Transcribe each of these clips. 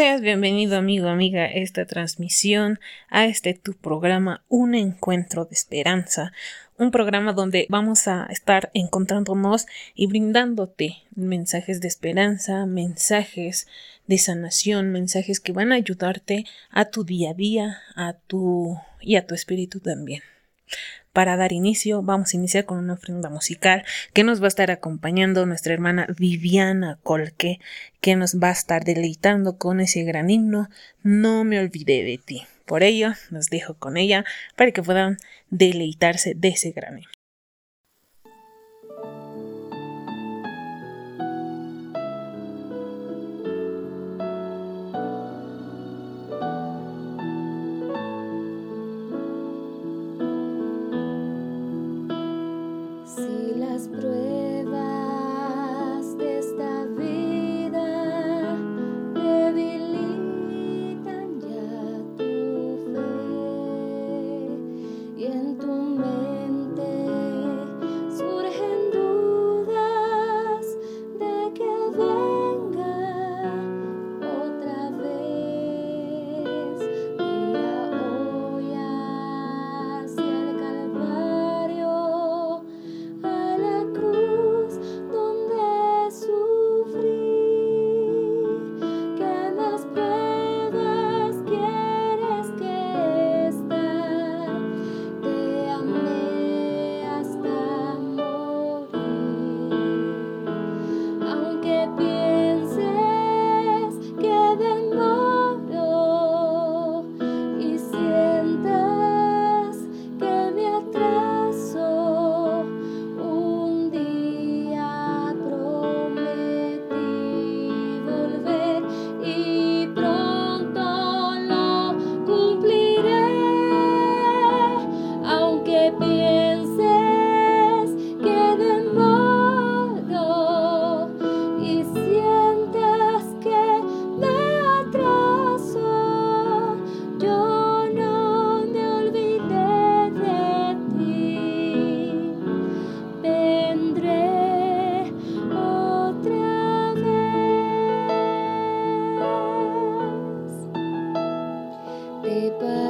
Seas bienvenido amigo, amiga, a esta transmisión, a este tu programa Un Encuentro de Esperanza, un programa donde vamos a estar encontrándonos y brindándote mensajes de esperanza, mensajes de sanación, mensajes que van a ayudarte a tu día a día, a tu y a tu espíritu también. Para dar inicio, vamos a iniciar con una ofrenda musical que nos va a estar acompañando nuestra hermana Viviana Colque, que nos va a estar deleitando con ese gran himno No me olvidé de ti. Por ello, nos dejo con ella para que puedan deleitarse de ese gran himno. paper.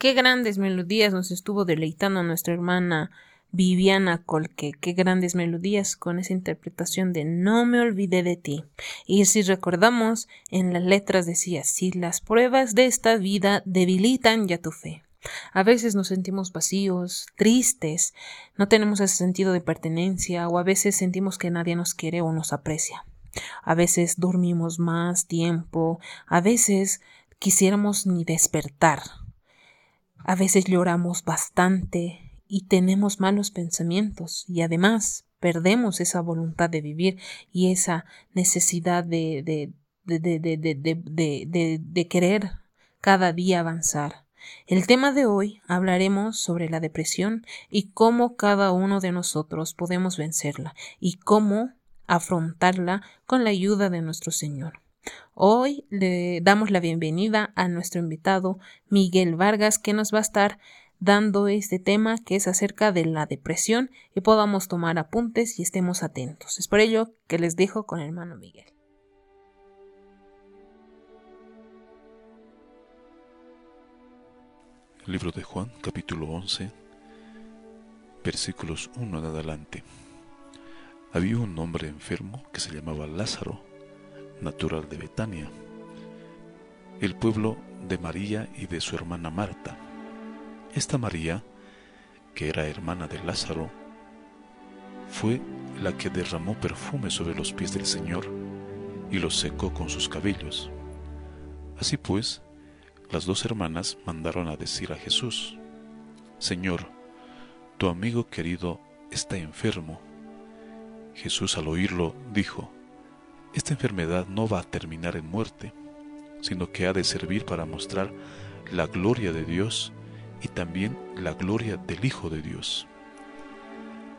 Qué grandes melodías nos estuvo deleitando nuestra hermana Viviana Colque, qué grandes melodías con esa interpretación de No me olvidé de ti. Y si recordamos, en las letras decía, si las pruebas de esta vida debilitan ya tu fe. A veces nos sentimos vacíos, tristes, no tenemos ese sentido de pertenencia o a veces sentimos que nadie nos quiere o nos aprecia. A veces dormimos más tiempo, a veces quisiéramos ni despertar a veces lloramos bastante y tenemos malos pensamientos y además perdemos esa voluntad de vivir y esa necesidad de, de, de, de, querer cada día avanzar. El tema de hoy hablaremos sobre la depresión y cómo cada uno de nosotros podemos vencerla y cómo afrontarla con la ayuda de nuestro Señor. Hoy le damos la bienvenida a nuestro invitado Miguel Vargas que nos va a estar dando este tema que es acerca de la depresión y podamos tomar apuntes y estemos atentos. Es por ello que les dejo con hermano Miguel. Libro de Juan, capítulo 11, versículos 1 en adelante. Había un hombre enfermo que se llamaba Lázaro, natural de Betania, el pueblo de María y de su hermana Marta. Esta María, que era hermana de Lázaro, fue la que derramó perfume sobre los pies del Señor y los secó con sus cabellos. Así pues, las dos hermanas mandaron a decir a Jesús, Señor, tu amigo querido está enfermo. Jesús al oírlo dijo, Esta enfermedad no va a terminar en muerte, sino que ha de servir para mostrar la gloria de Dios y también la gloria del Hijo de Dios.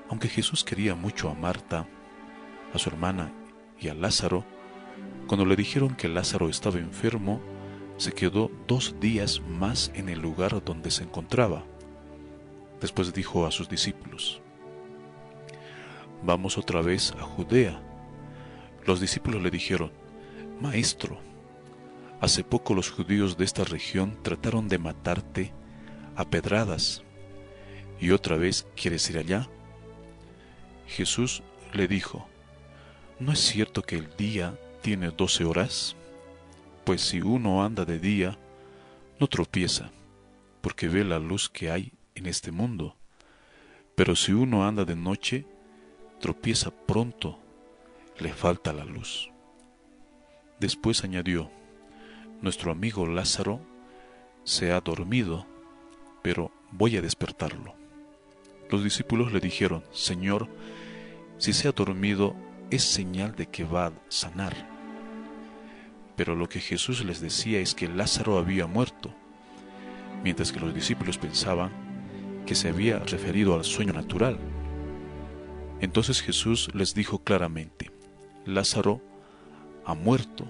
Aunque Jesús quería mucho a Marta, a su hermana y a Lázaro, cuando le dijeron que Lázaro estaba enfermo, se quedó dos días más en el lugar donde se encontraba. Después dijo a sus discípulos, Vamos otra vez a Judea. Los discípulos le dijeron, Maestro, hace poco los judíos de esta región trataron de matarte a pedradas, y otra vez quieres ir allá. Jesús le dijo, ¿no es cierto que el día tiene doce horas? pues si uno anda de día, no tropieza, porque ve la luz que hay en este mundo. Pero si uno anda de noche, tropieza pronto, le falta la luz. Después añadió, nuestro amigo Lázaro se ha dormido, pero voy a despertarlo. Los discípulos le dijeron, Señor, si se ha dormido, es señal de que va a sanar pero lo que Jesús les decía es que Lázaro había muerto, mientras que los discípulos pensaban que se había referido al sueño natural. Entonces Jesús les dijo claramente, Lázaro ha muerto,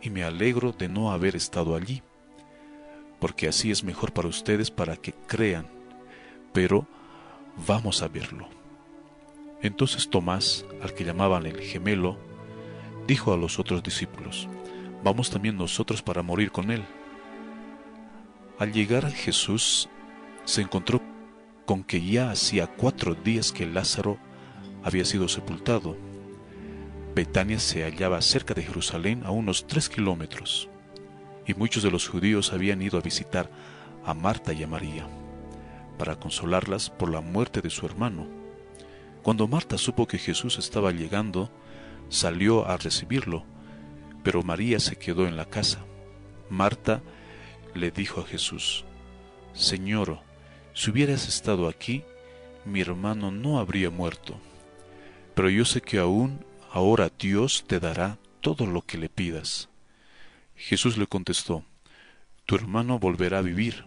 y me alegro de no haber estado allí, porque así es mejor para ustedes para que crean, pero vamos a verlo. Entonces Tomás, al que llamaban el gemelo, dijo a los otros discípulos, vamos también nosotros para morir con Él. Al llegar Jesús, se encontró con que ya hacía cuatro días que Lázaro había sido sepultado. Betania se hallaba cerca de Jerusalén a unos tres kilómetros, y muchos de los judíos habían ido a visitar a Marta y a María, para consolarlas por la muerte de su hermano. Cuando Marta supo que Jesús estaba llegando, salió a recibirlo, pero María se quedó en la casa. Marta le dijo a Jesús, Señor, si hubieras estado aquí, mi hermano no habría muerto. Pero yo sé que aún ahora Dios te dará todo lo que le pidas. Jesús le contestó, Tu hermano volverá a vivir.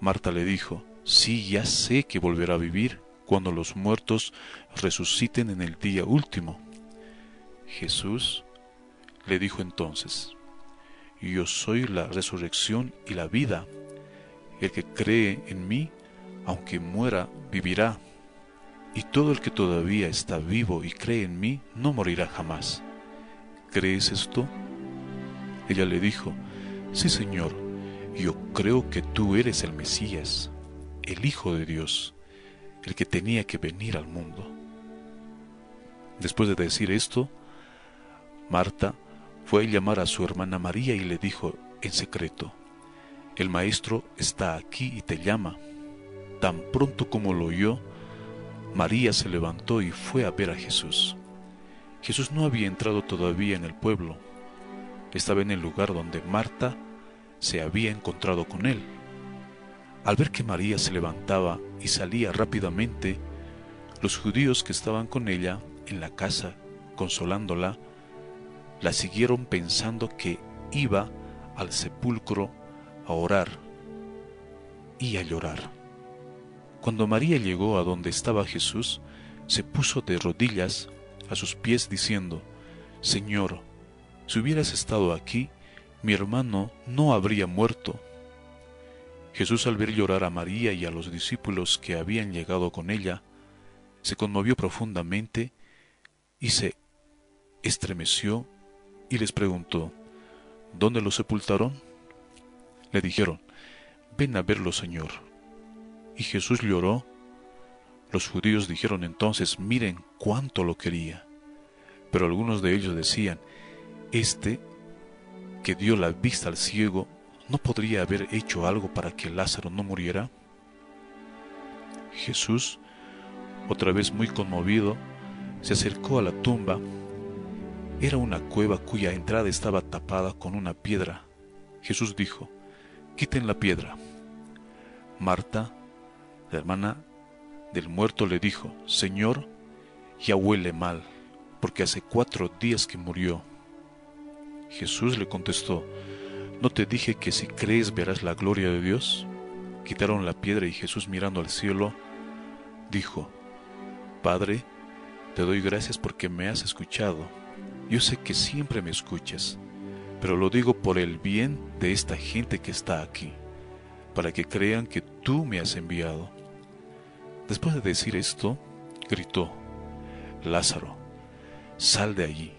Marta le dijo, Sí, ya sé que volverá a vivir cuando los muertos resuciten en el día último. Jesús le dijo entonces, Yo soy la resurrección y la vida. El que cree en mí, aunque muera, vivirá. Y todo el que todavía está vivo y cree en mí, no morirá jamás. ¿Crees esto? Ella le dijo, Sí, Señor, yo creo que tú eres el Mesías, el Hijo de Dios, el que tenía que venir al mundo. Después de decir esto, Marta fue a llamar a su hermana María y le dijo en secreto, el maestro está aquí y te llama. Tan pronto como lo oyó, María se levantó y fue a ver a Jesús. Jesús no había entrado todavía en el pueblo, estaba en el lugar donde Marta se había encontrado con él. Al ver que María se levantaba y salía rápidamente, los judíos que estaban con ella en la casa, consolándola, la siguieron pensando que iba al sepulcro a orar y a llorar. Cuando María llegó a donde estaba Jesús, se puso de rodillas a sus pies diciendo, Señor, si hubieras estado aquí, mi hermano no habría muerto. Jesús al ver llorar a María y a los discípulos que habían llegado con ella, se conmovió profundamente y se estremeció y les preguntó, ¿Dónde lo sepultaron? Le dijeron, ven a verlo, Señor. Y Jesús lloró. Los judíos dijeron entonces, miren cuánto lo quería. Pero algunos de ellos decían, este que dio la vista al ciego, ¿no podría haber hecho algo para que Lázaro no muriera? Jesús, otra vez muy conmovido, se acercó a la tumba. Era una cueva cuya entrada estaba tapada con una piedra. Jesús dijo, quiten la piedra. Marta, la hermana del muerto, le dijo, Señor, ya huele mal, porque hace cuatro días que murió. Jesús le contestó, ¿no te dije que si crees verás la gloria de Dios? Quitaron la piedra y Jesús mirando al cielo, dijo, Padre, te doy gracias porque me has escuchado. Yo sé que siempre me escuchas, pero lo digo por el bien de esta gente que está aquí, para que crean que tú me has enviado. Después de decir esto, gritó, Lázaro, sal de allí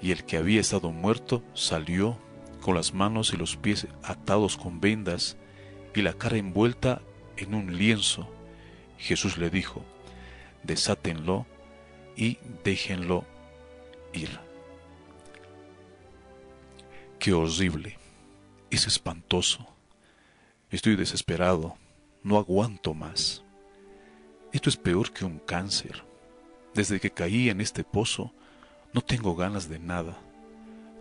y el que había estado muerto salió con las manos y los pies atados con vendas y la cara envuelta en un lienzo. Jesús le dijo, desátenlo y déjenlo ir. Qué horrible, es espantoso. Estoy desesperado, no aguanto más. Esto es peor que un cáncer. Desde que caí en este pozo, no tengo ganas de nada.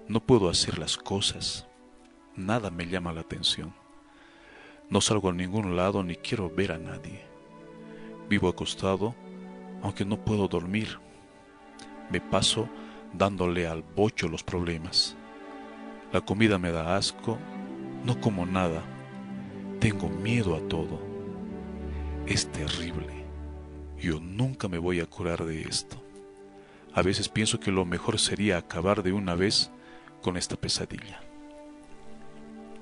No puedo hacer las cosas. Nada me llama la atención. No salgo a ningún lado ni quiero ver a nadie. Vivo acostado, aunque no puedo dormir. Me paso dándole al bocho los problemas. La comida me da asco, no como nada. Tengo miedo a todo. Es terrible. Yo nunca me voy a curar de esto. A veces pienso que lo mejor sería acabar de una vez con esta pesadilla.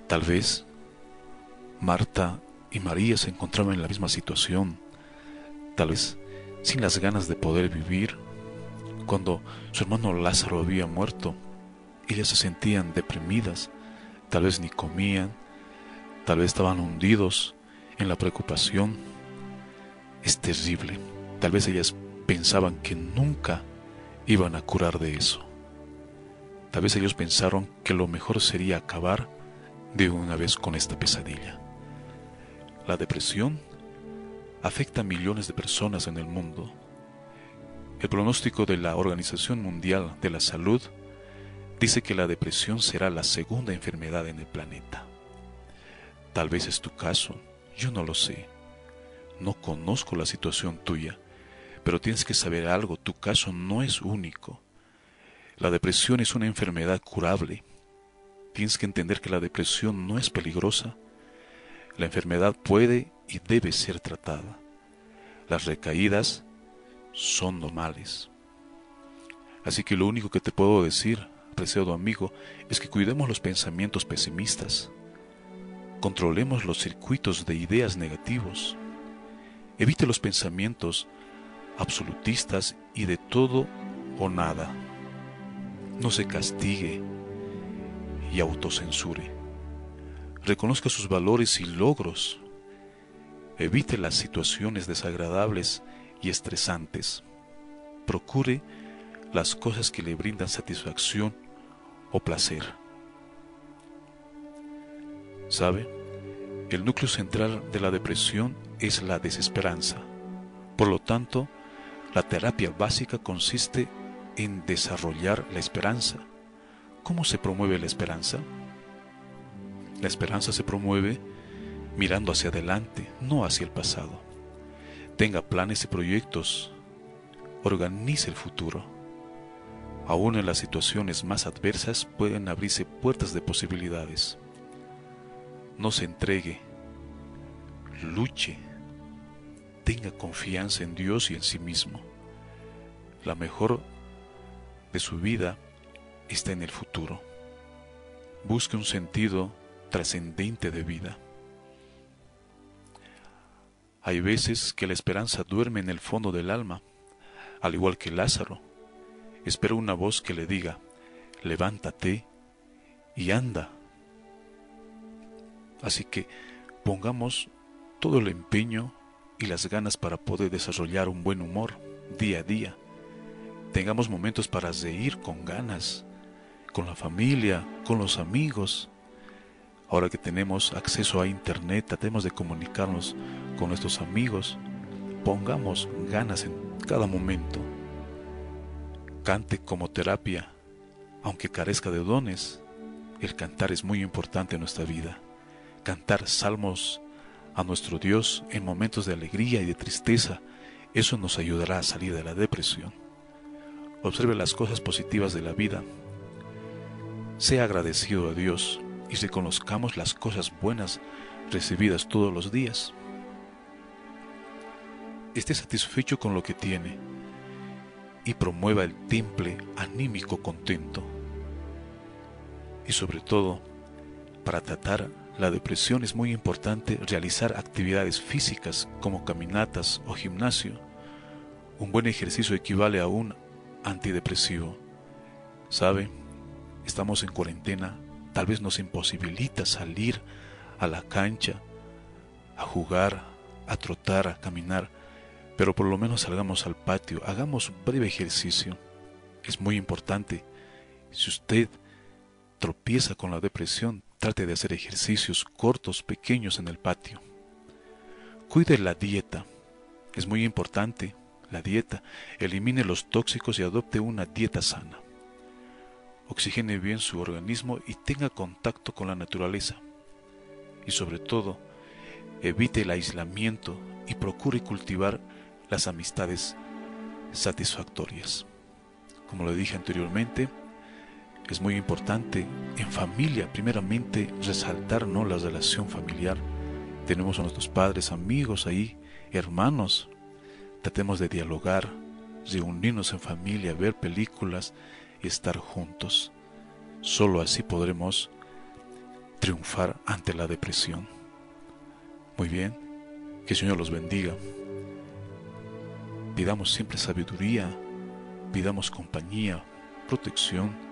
Tal vez Marta y María se encontraban en la misma situación, tal vez sin las ganas de poder vivir. Cuando su hermano Lázaro había muerto, ellas se sentían deprimidas, tal vez ni comían, tal vez estaban hundidos en la preocupación. Es terrible, tal vez ellas pensaban que nunca iban a curar de eso. Tal vez ellos pensaron que lo mejor sería acabar de una vez con esta pesadilla. La depresión afecta a millones de personas en el mundo. El pronóstico de la Organización Mundial de la Salud dice que la depresión será la segunda enfermedad en el planeta. Tal vez es tu caso, yo no lo sé. No conozco la situación tuya, pero tienes que saber algo, tu caso no es único. La depresión es una enfermedad curable. Tienes que entender que la depresión no es peligrosa. La enfermedad puede y debe ser tratada. Las recaídas son normales. Así que lo único que te puedo decir, apreciado amigo, es que cuidemos los pensamientos pesimistas. Controlemos los circuitos de ideas negativos. Evite los pensamientos absolutistas y de todo o nada. No se castigue y autocensure. Reconozca sus valores y logros. Evite las situaciones desagradables y estresantes. Procure las cosas que le brindan satisfacción o placer. ¿Sabe? El núcleo central de la depresión es la desesperanza. Por lo tanto, la terapia básica consiste en desarrollar la esperanza. ¿Cómo se promueve la esperanza? La esperanza se promueve mirando hacia adelante, no hacia el pasado. Tenga planes y proyectos. Organice el futuro. Aún en las situaciones más adversas pueden abrirse puertas de posibilidades. no se entregue, luche, tenga confianza en Dios y en sí mismo. La mejor de su vida está en el futuro. Busque un sentido trascendente de vida. Hay veces que la esperanza duerme en el fondo del alma, al igual que Lázaro. Espera una voz que le diga, levántate y anda. Así que pongamos todo el empeño y las ganas para poder desarrollar un buen humor día a día. Tengamos momentos para reír con ganas, con la familia, con los amigos. Ahora que tenemos acceso a Internet, tratemos de comunicarnos con nuestros amigos. Pongamos ganas en cada momento. Cante como terapia, aunque carezca de dones. El cantar es muy importante en nuestra vida. Cantar salmos a nuestro Dios en momentos de alegría y de tristeza, eso nos ayudará a salir de la depresión. Observe las cosas positivas de la vida. Sea agradecido a Dios y reconozcamos las cosas buenas recibidas todos los días. Esté satisfecho con lo que tiene y promueva el temple anímico contento. Y sobre todo, para tratar la depresión es muy importante realizar actividades físicas como caminatas o gimnasio. Un buen ejercicio equivale a un antidepresivo. ¿Sabe? Estamos en cuarentena, tal vez nos imposibilita salir a la cancha, a jugar, a trotar, a caminar, pero por lo menos salgamos al patio, hagamos un breve ejercicio. Es muy importante. Si usted tropieza con la depresión, trate de hacer ejercicios cortos, pequeños en el patio. Cuide la dieta. Es muy importante la dieta. Elimine los tóxicos y adopte una dieta sana. Oxigene bien su organismo y tenga contacto con la naturaleza. Y sobre todo, evite el aislamiento y procure cultivar las amistades satisfactorias. Como lo dije anteriormente, es muy importante en familia, primeramente, resaltar ¿no? la relación familiar. Tenemos a nuestros padres, amigos ahí, hermanos. Tratemos de dialogar, reunirnos en familia, ver películas y estar juntos. Solo así podremos triunfar ante la depresión. Muy bien, que el Señor los bendiga. Pidamos siempre sabiduría, pidamos compañía, protección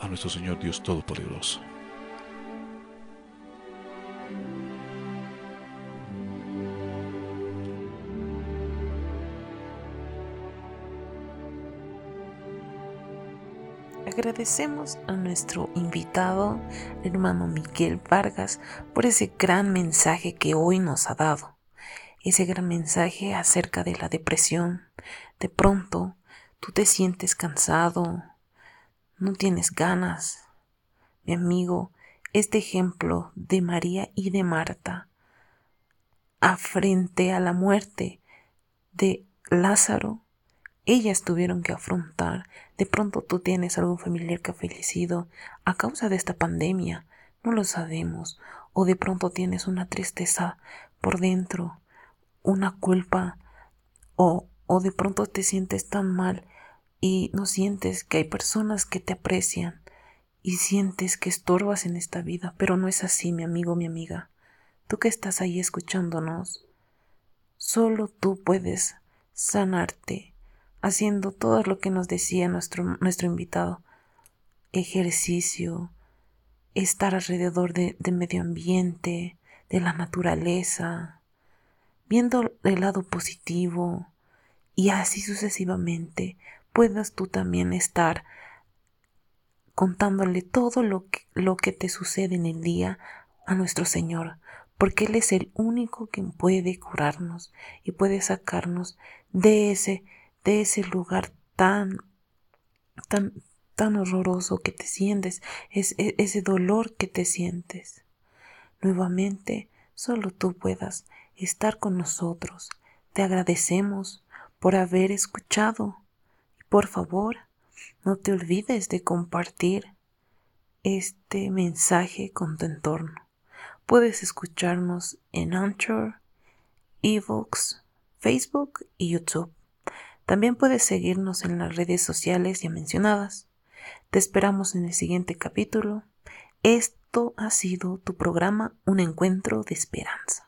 a nuestro Señor Dios Todopoderoso. Agradecemos a nuestro invitado, hermano Miguel Vargas, por ese gran mensaje que hoy nos ha dado. Ese gran mensaje acerca de la depresión. De pronto, tú te sientes cansado, no tienes ganas. Mi amigo, este ejemplo de María y de Marta, a frente a la muerte de Lázaro, ellas tuvieron que afrontar. De pronto tú tienes algún familiar que ha fallecido a causa de esta pandemia, no lo sabemos. O de pronto tienes una tristeza por dentro, una culpa, o, o de pronto te sientes tan mal y no sientes que hay personas que te aprecian y sientes que estorbas en esta vida, pero no es así, mi amigo, mi amiga. Tú que estás ahí escuchándonos, solo tú puedes sanarte haciendo todo lo que nos decía nuestro, nuestro invitado. Ejercicio, estar alrededor de, de medio ambiente, de la naturaleza, viendo el lado positivo y así sucesivamente puedas tú también estar contándole todo lo que, lo que te sucede en el día a nuestro Señor, porque Él es el único que puede curarnos y puede sacarnos de ese, de ese lugar tan, tan, tan horroroso que te sientes, es, e, ese dolor que te sientes. Nuevamente, solo tú puedas estar con nosotros. Te agradecemos por haber escuchado por favor, no te olvides de compartir este mensaje con tu entorno, Puedes escucharnos en Anchor, Evox, Facebook y YouTube. También puedes seguirnos en las redes sociales ya mencionadas. Te esperamos en el siguiente capítulo. Esto ha sido tu programa Un Encuentro de Esperanza.